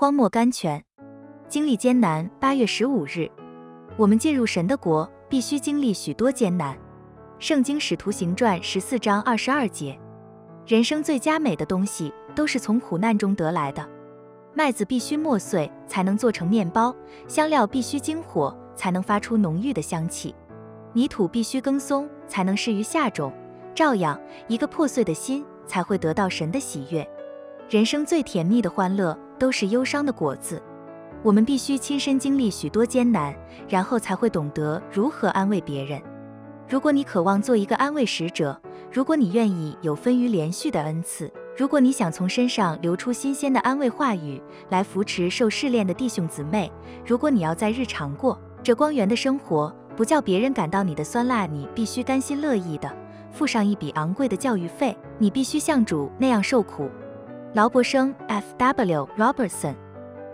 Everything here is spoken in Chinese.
荒漠甘泉，经历艰难。八月十五日，我们进入神的国，必须经历许多艰难。圣经使徒行传十四章二十二节，人生最佳美的东西都是从苦难中得来的。麦子必须磨碎才能做成面包，香料必须经火才能发出浓郁的香气，泥土必须耕松才能适于下种。照样，一个破碎的心才会得到神的喜悦。人生最甜蜜的欢乐。都是忧伤的果子，我们必须亲身经历许多艰难，然后才会懂得如何安慰别人。如果你渴望做一个安慰使者，如果你愿意有分于连续的恩赐，如果你想从身上流出新鲜的安慰话语来扶持受试炼的弟兄姊妹，如果你要在日常过这光源的生活，不叫别人感到你的酸辣，你必须甘心乐意的付上一笔昂贵的教育费，你必须像主那样受苦。劳勃生 F. W. Robertson